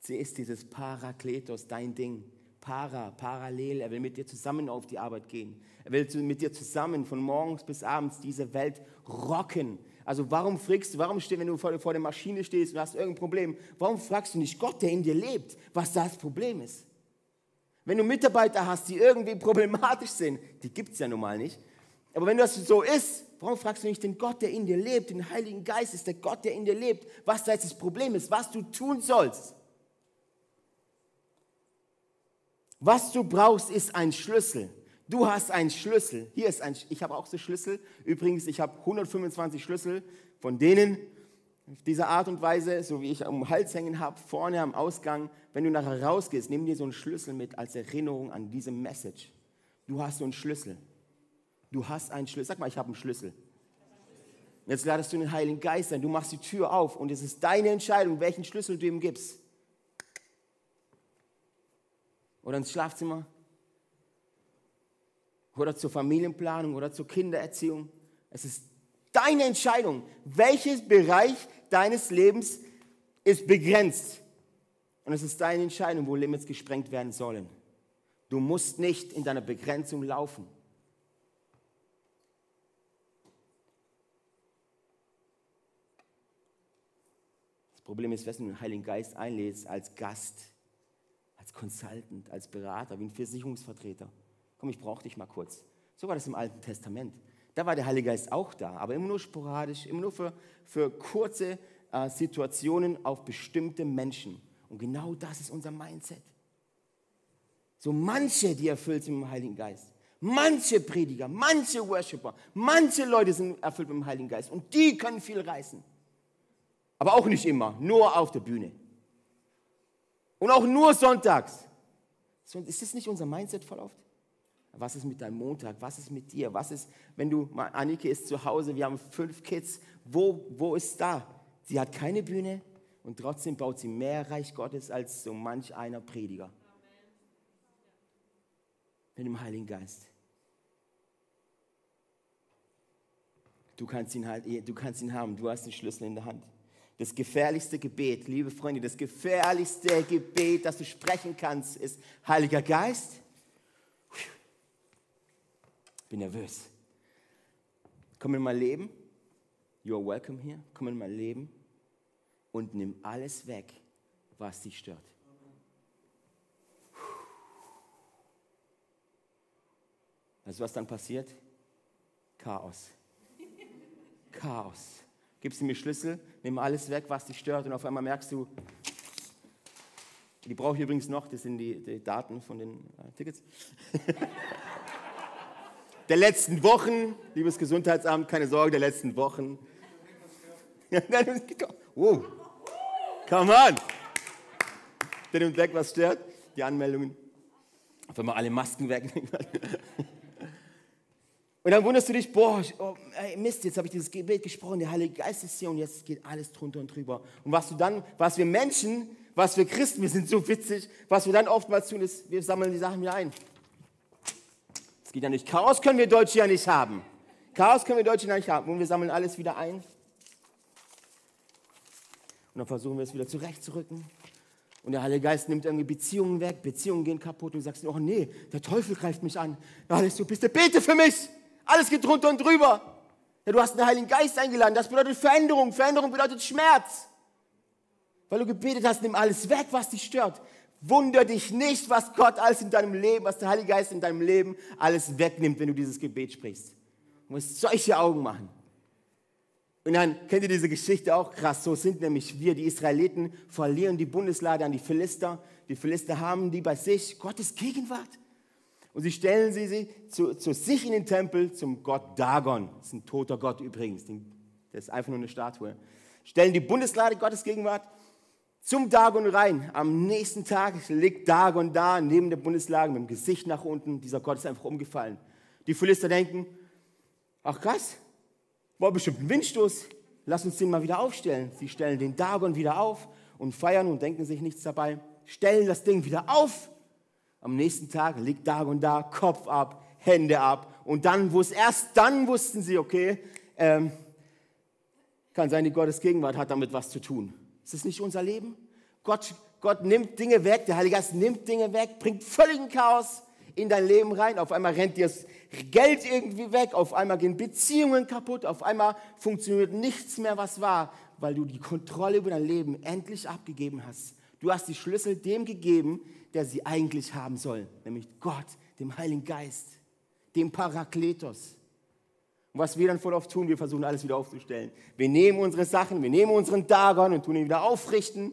Sie ist dieses Parakletos, dein Ding. Para, parallel. Er will mit dir zusammen auf die Arbeit gehen. Er will mit dir zusammen von morgens bis abends diese Welt rocken. Also warum fragst du, warum stehst, wenn du vor, vor der Maschine stehst und hast irgendein Problem, warum fragst du nicht Gott, der in dir lebt, was das Problem ist? Wenn du Mitarbeiter hast, die irgendwie problematisch sind, die gibt es ja normal nicht. Aber wenn das so ist, warum fragst du nicht den Gott, der in dir lebt, den Heiligen Geist ist der Gott, der in dir lebt, was da jetzt das Problem ist, was du tun sollst? Was du brauchst, ist ein Schlüssel. Du hast einen Schlüssel. Hier ist ein, ich habe auch so Schlüssel. Übrigens, ich habe 125 Schlüssel, von denen auf diese Art und Weise, so wie ich am Hals hängen habe, vorne am Ausgang, wenn du nachher rausgehst, nimm dir so einen Schlüssel mit als Erinnerung an diese Message. Du hast so einen Schlüssel. Du hast einen Schlüssel. Sag mal, ich habe einen Schlüssel. Jetzt ladest du den Heiligen Geist ein. Du machst die Tür auf und es ist deine Entscheidung, welchen Schlüssel du ihm gibst. Oder ins Schlafzimmer. Oder zur Familienplanung oder zur Kindererziehung. Es ist deine Entscheidung. Welches Bereich deines Lebens ist begrenzt. Und es ist deine Entscheidung, wo Limits gesprengt werden sollen. Du musst nicht in deiner Begrenzung laufen. Das Problem ist, wenn du den Heiligen Geist einlädst als Gast, als Consultant, als Berater, wie ein Versicherungsvertreter. Komm, ich brauche dich mal kurz. So war das im Alten Testament. Da war der Heilige Geist auch da, aber immer nur sporadisch, immer nur für, für kurze äh, Situationen auf bestimmte Menschen. Und genau das ist unser Mindset. So manche, die erfüllt sind mit dem Heiligen Geist. Manche Prediger, manche Worshipper, manche Leute sind erfüllt mit dem Heiligen Geist und die können viel reißen. Aber auch nicht immer, nur auf der Bühne. Und auch nur sonntags. Ist das nicht unser Mindset voll oft? Was ist mit deinem Montag? Was ist mit dir? Was ist, wenn du, Annike ist zu Hause, wir haben fünf Kids, wo, wo ist da? Sie hat keine Bühne und trotzdem baut sie mehr Reich Gottes als so manch einer Prediger. Mit dem Heiligen Geist. Du kannst ihn halt, du kannst ihn haben, du hast den Schlüssel in der Hand. Das gefährlichste Gebet, liebe Freunde, das gefährlichste Gebet, das du sprechen kannst, ist Heiliger Geist. Ich bin nervös. Komm in mein Leben. You are welcome here. Komm in mein Leben und nimm alles weg, was dich stört. Du, was dann passiert? Chaos. Chaos gibst du mir Schlüssel, nimm alles weg, was dich stört und auf einmal merkst du, die brauche ich übrigens noch, das sind die, die Daten von den äh, Tickets. der letzten Wochen, liebes Gesundheitsamt, keine Sorge, der letzten Wochen. wow, come on. Der nimmt weg, was stört, die Anmeldungen. Auf einmal alle Masken weg. Und dann wunderst du dich, boah, oh, ey, Mist, jetzt habe ich dieses Gebet gesprochen, der Heilige Geist ist hier und jetzt geht alles drunter und drüber. Und was du dann, was wir Menschen, was wir Christen, wir sind so witzig, was wir dann oftmals tun, ist, wir sammeln die Sachen wieder ein. Es geht ja nicht. Chaos können wir Deutsche ja nicht haben. Chaos können wir Deutsche ja nicht haben. Und wir sammeln alles wieder ein. Und dann versuchen wir es wieder zurechtzurücken. Und der Heilige Geist nimmt irgendwie Beziehungen weg, Beziehungen gehen kaputt und du sagst, oh nee, der Teufel greift mich an. Alles, du bist der Bete für mich. Alles geht drunter und drüber. Ja, du hast den Heiligen Geist eingeladen. Das bedeutet Veränderung. Veränderung bedeutet Schmerz. Weil du gebetet hast, nimm alles weg, was dich stört. Wunder dich nicht, was Gott alles in deinem Leben, was der Heilige Geist in deinem Leben alles wegnimmt, wenn du dieses Gebet sprichst. Du musst solche Augen machen. Und dann kennt ihr diese Geschichte auch krass. So sind nämlich wir, die Israeliten, verlieren die Bundeslade an die Philister. Die Philister haben die bei sich, Gottes Gegenwart. Und sie stellen sie, sie zu, zu, sich in den Tempel zum Gott Dagon. Das ist ein toter Gott übrigens. Das ist einfach nur eine Statue. Stellen die Bundeslade Gottes Gegenwart zum Dagon rein. Am nächsten Tag liegt Dagon da neben der Bundeslade mit dem Gesicht nach unten. Dieser Gott ist einfach umgefallen. Die Philister denken, ach krass, war bestimmt ein Windstoß. Lass uns den mal wieder aufstellen. Sie stellen den Dagon wieder auf und feiern und denken sich nichts dabei. Stellen das Ding wieder auf am nächsten Tag liegt da und da, Kopf ab, Hände ab. Und dann, wo es erst dann wussten sie, okay, ähm, kann sein, die Gottes Gegenwart hat damit was zu tun. Ist das nicht unser Leben? Gott, Gott nimmt Dinge weg, der Heilige Geist nimmt Dinge weg, bringt völligen Chaos in dein Leben rein. Auf einmal rennt dir das Geld irgendwie weg, auf einmal gehen Beziehungen kaputt, auf einmal funktioniert nichts mehr, was war, weil du die Kontrolle über dein Leben endlich abgegeben hast. Du hast die Schlüssel dem gegeben, der sie eigentlich haben soll, nämlich Gott, dem Heiligen Geist, dem Parakletos. Und was wir dann voll oft tun, wir versuchen alles wieder aufzustellen. Wir nehmen unsere Sachen, wir nehmen unseren Dagon und tun ihn wieder aufrichten.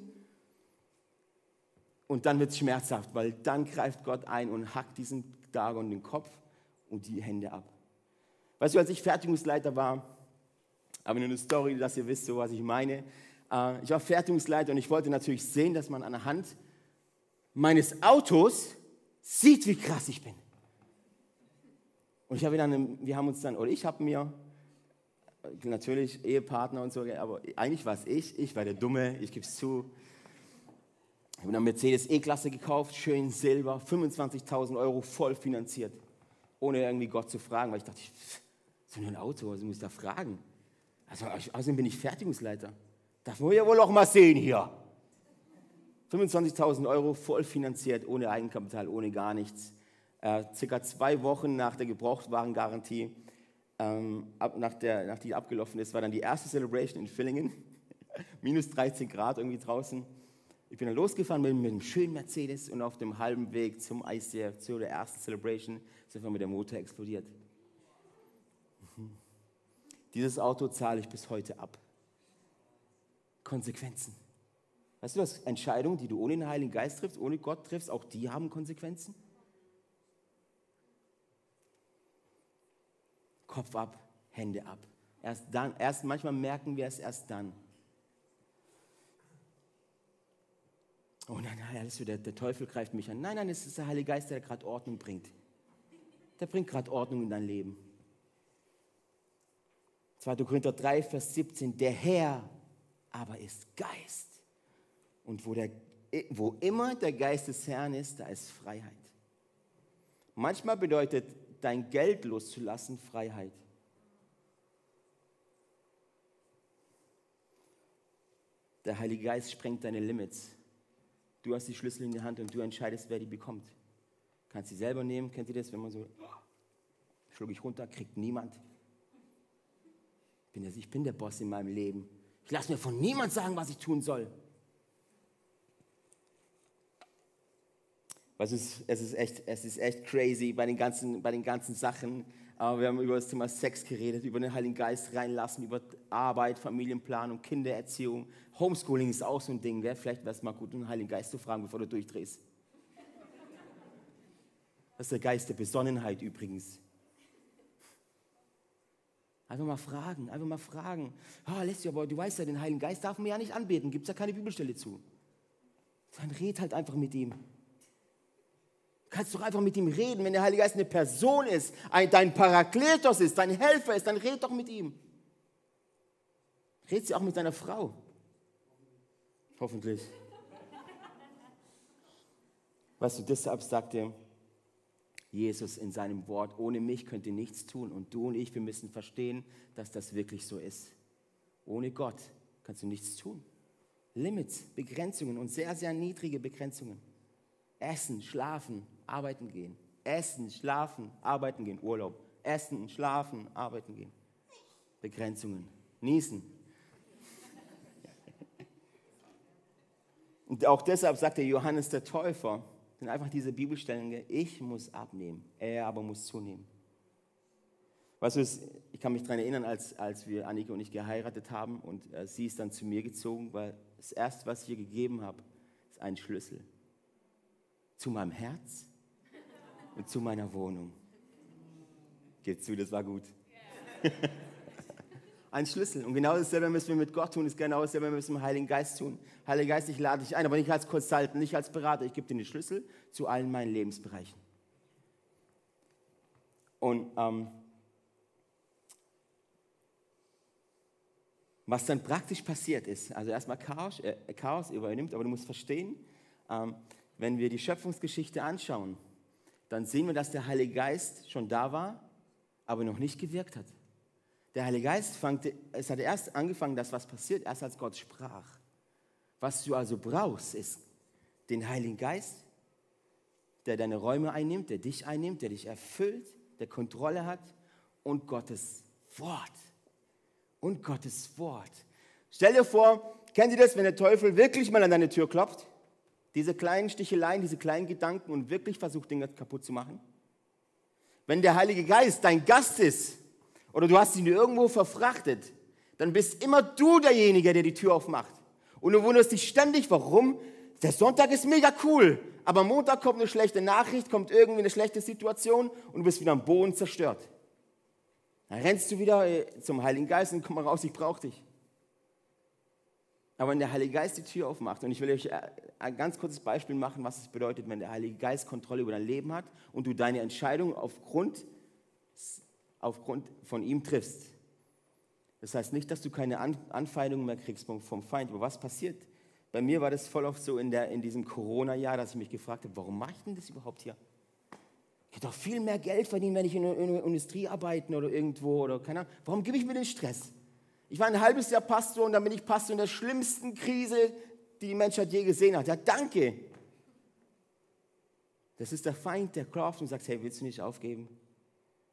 Und dann wird es schmerzhaft, weil dann greift Gott ein und hackt diesen Dagon den Kopf und die Hände ab. Weißt du, als ich Fertigungsleiter war, aber nur eine Story, dass ihr wisst, so was ich meine. Äh, ich war Fertigungsleiter und ich wollte natürlich sehen, dass man an der Hand meines Autos sieht, wie krass ich bin. Und ich habe dann, wir haben uns dann, oder ich habe mir, natürlich Ehepartner und so, aber eigentlich war es ich, ich war der Dumme, ich gebe es zu. Ich habe eine Mercedes E-Klasse gekauft, schön Silber, 25.000 Euro voll finanziert, ohne irgendwie Gott zu fragen, weil ich dachte, so ein Auto, also muss ich da fragen. Also außerdem bin ich Fertigungsleiter. Darf man ja wohl auch mal sehen hier. 25.000 Euro voll finanziert, ohne Eigenkapital, ohne gar nichts. Äh, circa zwei Wochen nach der Gebrauchtwarengarantie, ähm, ab, nach, der, nach die abgelaufen ist, war dann die erste Celebration in Villingen. Minus 13 Grad irgendwie draußen. Ich bin dann losgefahren mit, mit einem schönen Mercedes und auf dem halben Weg zum ICF, zu der ersten Celebration, ist einfach mit der Motor explodiert. Mhm. Dieses Auto zahle ich bis heute ab. Konsequenzen. Weißt du, dass Entscheidungen, die du ohne den Heiligen Geist triffst, ohne Gott triffst, auch die haben Konsequenzen? Kopf ab, Hände ab. Erst dann, erst manchmal merken wir es erst dann. Oh nein, nein, alles der, der Teufel greift mich an. Nein, nein, es ist der Heilige Geist, der gerade Ordnung bringt. Der bringt gerade Ordnung in dein Leben. 2. Korinther 3, Vers 17. Der Herr aber ist Geist. Und wo, der, wo immer der Geist des Herrn ist, da ist Freiheit. Manchmal bedeutet dein Geld loszulassen Freiheit. Der Heilige Geist sprengt deine Limits. Du hast die Schlüssel in der Hand und du entscheidest, wer die bekommt. Kannst sie selber nehmen, kennt ihr das, wenn man so, schlug ich runter, kriegt niemand. Ich bin der Boss in meinem Leben. Ich lasse mir von niemand sagen, was ich tun soll. Es ist, es, ist echt, es ist echt crazy bei den, ganzen, bei den ganzen Sachen. Aber wir haben über das Thema Sex geredet, über den Heiligen Geist reinlassen, über Arbeit, Familienplanung, Kindererziehung. Homeschooling ist auch so ein Ding. Wäre vielleicht wäre es mal gut, den Heiligen Geist zu fragen, bevor du durchdrehst. Das ist der Geist der Besonnenheit übrigens. Einfach mal fragen, einfach mal fragen. Ah, oh, Leslie, aber du weißt ja, den Heiligen Geist darf man ja nicht anbeten. Gibt es ja keine Bibelstelle zu. Dann red halt einfach mit ihm. Du kannst doch einfach mit ihm reden. Wenn der Heilige Geist eine Person ist, ein, dein Parakletos ist, dein Helfer ist, dann red doch mit ihm. Red sie auch mit deiner Frau. Hoffentlich. Weißt du, deshalb sagte Jesus in seinem Wort, ohne mich könnt ihr nichts tun. Und du und ich, wir müssen verstehen, dass das wirklich so ist. Ohne Gott kannst du nichts tun. Limits, Begrenzungen und sehr, sehr niedrige Begrenzungen. Essen, schlafen, arbeiten gehen. Essen, schlafen, arbeiten gehen. Urlaub. Essen, schlafen, arbeiten gehen. Begrenzungen. Niesen. Und auch deshalb sagt der Johannes der Täufer, sind einfach diese Bibelstellen, ich muss abnehmen, er aber muss zunehmen. Weißt du, ich kann mich daran erinnern, als, als wir Annika und ich geheiratet haben und äh, sie ist dann zu mir gezogen, weil das Erste, was ich ihr gegeben habe, ist ein Schlüssel. Zu meinem Herz und zu meiner Wohnung. Geht zu, das war gut. Ein Schlüssel. Und genau dasselbe müssen wir mit Gott tun, ist genau dasselbe müssen wir mit dem Heiligen Geist tun. Heiliger Geist, ich lade dich ein, aber nicht als Consultant, nicht als Berater. Ich gebe dir den Schlüssel zu allen meinen Lebensbereichen. Und ähm, was dann praktisch passiert ist, also erstmal Chaos, äh, Chaos übernimmt, aber du musst verstehen, ähm, wenn wir die Schöpfungsgeschichte anschauen, dann sehen wir, dass der Heilige Geist schon da war, aber noch nicht gewirkt hat. Der Heilige Geist fängt, es hat erst angefangen, dass was passiert, erst als Gott sprach. Was du also brauchst, ist den Heiligen Geist, der deine Räume einnimmt, der dich einnimmt, der dich erfüllt, der Kontrolle hat und Gottes Wort. Und Gottes Wort. Stell dir vor, kennt ihr das, wenn der Teufel wirklich mal an deine Tür klopft? Diese kleinen Sticheleien, diese kleinen Gedanken und wirklich versucht, Dinge kaputt zu machen? Wenn der Heilige Geist dein Gast ist, oder du hast ihn irgendwo verfrachtet, dann bist immer du derjenige, der die Tür aufmacht. Und du wunderst dich ständig, warum? Der Sonntag ist mega cool, aber Montag kommt eine schlechte Nachricht, kommt irgendwie eine schlechte Situation und du bist wieder am Boden zerstört. Dann rennst du wieder äh, zum Heiligen Geist und komm mal raus, ich brauche dich. Aber wenn der Heilige Geist die Tür aufmacht, und ich will euch äh, ein ganz kurzes Beispiel machen, was es bedeutet, wenn der Heilige Geist Kontrolle über dein Leben hat und du deine Entscheidung aufgrund aufgrund von ihm triffst. Das heißt nicht, dass du keine Anfeindungen mehr kriegst vom Feind. Aber was passiert? Bei mir war das voll oft so in, der, in diesem Corona-Jahr, dass ich mich gefragt habe, warum mache ich denn das überhaupt hier? Ich hätte doch viel mehr Geld verdienen, wenn ich in der Industrie arbeiten oder irgendwo oder keine Ahnung. Warum gebe ich mir den Stress? Ich war ein halbes Jahr Pastor und dann bin ich Pastor in der schlimmsten Krise, die die Menschheit je gesehen hat. Ja, danke. Das ist der Feind, der klopft und sagt, hey, willst du nicht aufgeben?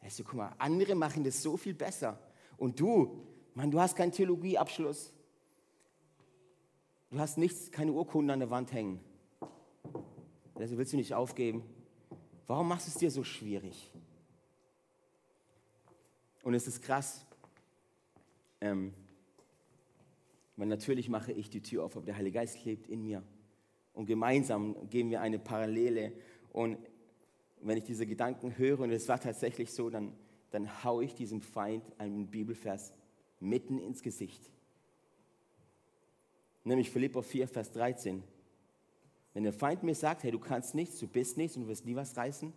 Er so, guck mal, andere machen das so viel besser. Und du, Mann, du hast keinen Theologieabschluss. Du hast nichts, keine Urkunden an der Wand hängen. Also willst du nicht aufgeben. Warum machst du es dir so schwierig? Und es ist krass. Ähm, weil natürlich mache ich die Tür auf, aber der Heilige Geist lebt in mir. Und gemeinsam gehen wir eine Parallele. Und wenn ich diese Gedanken höre, und es war tatsächlich so, dann dann haue ich diesem Feind einen Bibelvers mitten ins Gesicht. Nämlich Philippa 4, Vers 13. Wenn der Feind mir sagt, hey, du kannst nichts, du bist nichts und du wirst nie was reißen,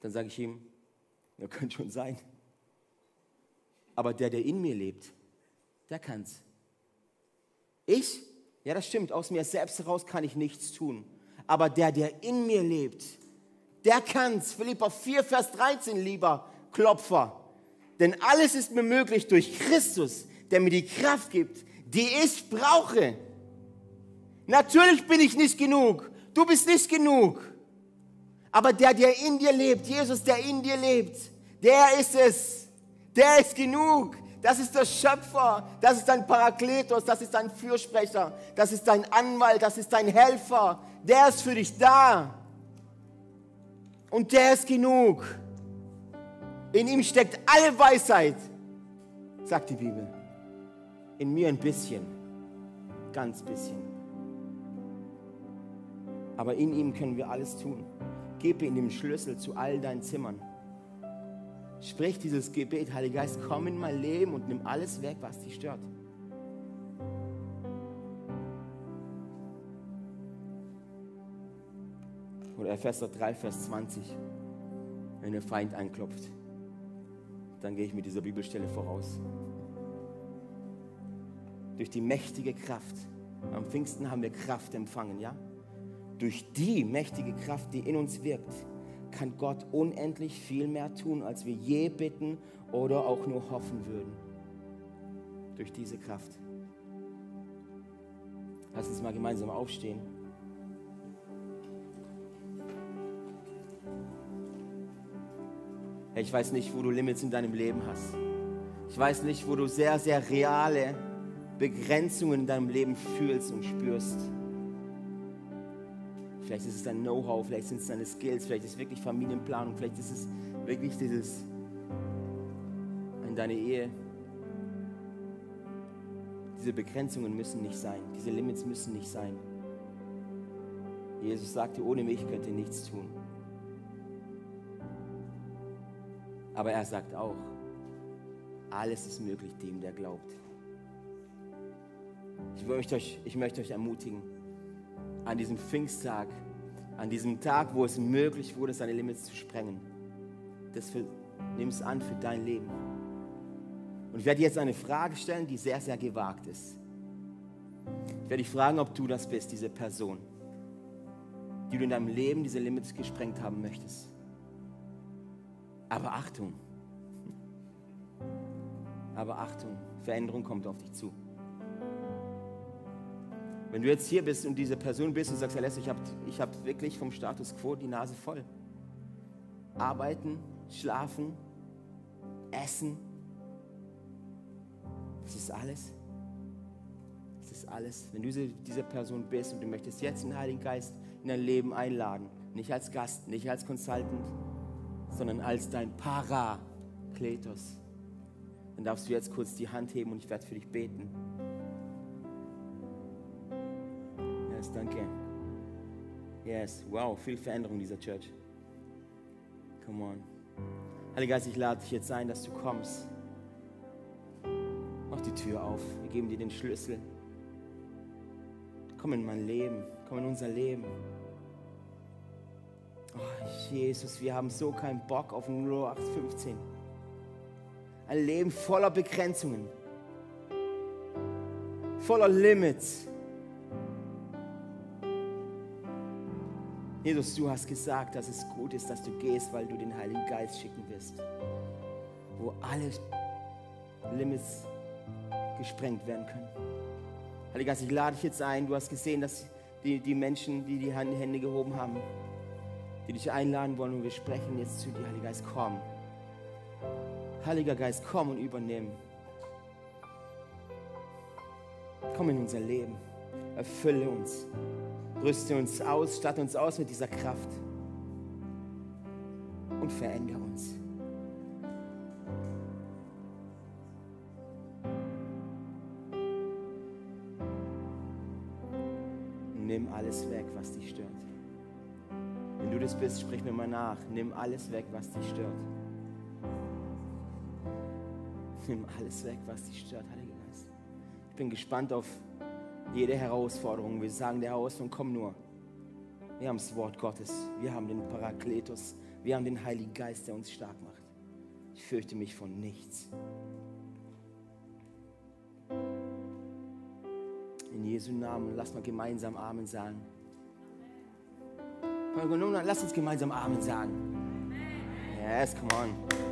dann sage ich ihm, ja, könnte schon sein. Aber der, der in mir lebt, der kann's. Ich? Ja, das stimmt. Aus mir selbst heraus kann ich nichts tun. Aber der, der in mir lebt, der kann's. Philippa 4, Vers 13, lieber Klopfer. Denn alles ist mir möglich durch Christus, der mir die Kraft gibt, die ich brauche. Natürlich bin ich nicht genug. Du bist nicht genug. Aber der, der in dir lebt, Jesus, der in dir lebt, der ist es. Der ist genug. Das ist der Schöpfer. Das ist dein Parakletos. Das ist dein Fürsprecher. Das ist dein Anwalt. Das ist dein Helfer. Der ist für dich da. Und der ist genug. In ihm steckt alle Weisheit, sagt die Bibel. In mir ein bisschen, ganz bisschen. Aber in ihm können wir alles tun. Gebe ihm den Schlüssel zu all deinen Zimmern. Sprich dieses Gebet, Heiliger Geist, komm in mein Leben und nimm alles weg, was dich stört. Oder Epheser 3, Vers 20, wenn der Feind einklopft dann gehe ich mit dieser Bibelstelle voraus. Durch die mächtige Kraft. Am Pfingsten haben wir Kraft empfangen, ja? Durch die mächtige Kraft, die in uns wirkt, kann Gott unendlich viel mehr tun, als wir je bitten oder auch nur hoffen würden. Durch diese Kraft. Lass uns mal gemeinsam aufstehen. Ich weiß nicht, wo du Limits in deinem Leben hast. Ich weiß nicht, wo du sehr, sehr reale Begrenzungen in deinem Leben fühlst und spürst. Vielleicht ist es dein Know-how, vielleicht sind es deine Skills, vielleicht ist es wirklich Familienplanung, vielleicht ist es wirklich dieses in deine Ehe. Diese Begrenzungen müssen nicht sein, diese Limits müssen nicht sein. Jesus sagte, ohne mich könnt ihr nichts tun. Aber er sagt auch, alles ist möglich dem, der glaubt. Ich möchte euch, ich möchte euch ermutigen, an diesem Pfingsttag, an diesem Tag, wo es möglich wurde, seine Limits zu sprengen, das nimm es an für dein Leben. Und ich werde jetzt eine Frage stellen, die sehr, sehr gewagt ist. Ich werde dich fragen, ob du das bist, diese Person, die du in deinem Leben diese Limits gesprengt haben möchtest. Aber Achtung, aber Achtung, Veränderung kommt auf dich zu. Wenn du jetzt hier bist und diese Person bist und sagst, Herr Lester, ich habe ich hab wirklich vom Status quo die Nase voll. Arbeiten, schlafen, essen, das ist alles. Das ist alles. Wenn du diese, diese Person bist und du möchtest jetzt den Heiligen Geist in dein Leben einladen, nicht als Gast, nicht als Consultant, sondern als dein Parakletos. Dann darfst du jetzt kurz die Hand heben und ich werde für dich beten. Yes, danke. Yes, wow, viel Veränderung dieser Church. Come on. Heiliger Geist, ich lade dich jetzt ein, dass du kommst. Mach die Tür auf. Wir geben dir den Schlüssel. Komm in mein Leben. Komm in unser Leben. Oh, Jesus, wir haben so keinen Bock auf ein 0815. Ein Leben voller Begrenzungen, voller Limits. Jesus, du hast gesagt, dass es gut ist, dass du gehst, weil du den Heiligen Geist schicken wirst, wo alle Limits gesprengt werden können. Heiliger Geist, ich lade dich jetzt ein. Du hast gesehen, dass die, die Menschen, die die Hände gehoben haben, die dich einladen wollen und wir sprechen jetzt zu dir, Heiliger Geist, komm. Heiliger Geist, komm und übernimm. Komm in unser Leben, erfülle uns, rüste uns aus, statte uns aus mit dieser Kraft und verändere uns. Nimm alles weg, bist, sprich mir mal nach. Nimm alles weg, was dich stört. Nimm alles weg, was dich stört, Heiliger Geist. Ich bin gespannt auf jede Herausforderung. Wir sagen der Herausforderung, komm nur. Wir haben das Wort Gottes. Wir haben den Parakletos. Wir haben den Heiligen Geist, der uns stark macht. Ich fürchte mich von nichts. In Jesu Namen, lass mal gemeinsam Amen sagen. Lass uns gemeinsam Amen sagen. Yes, come on.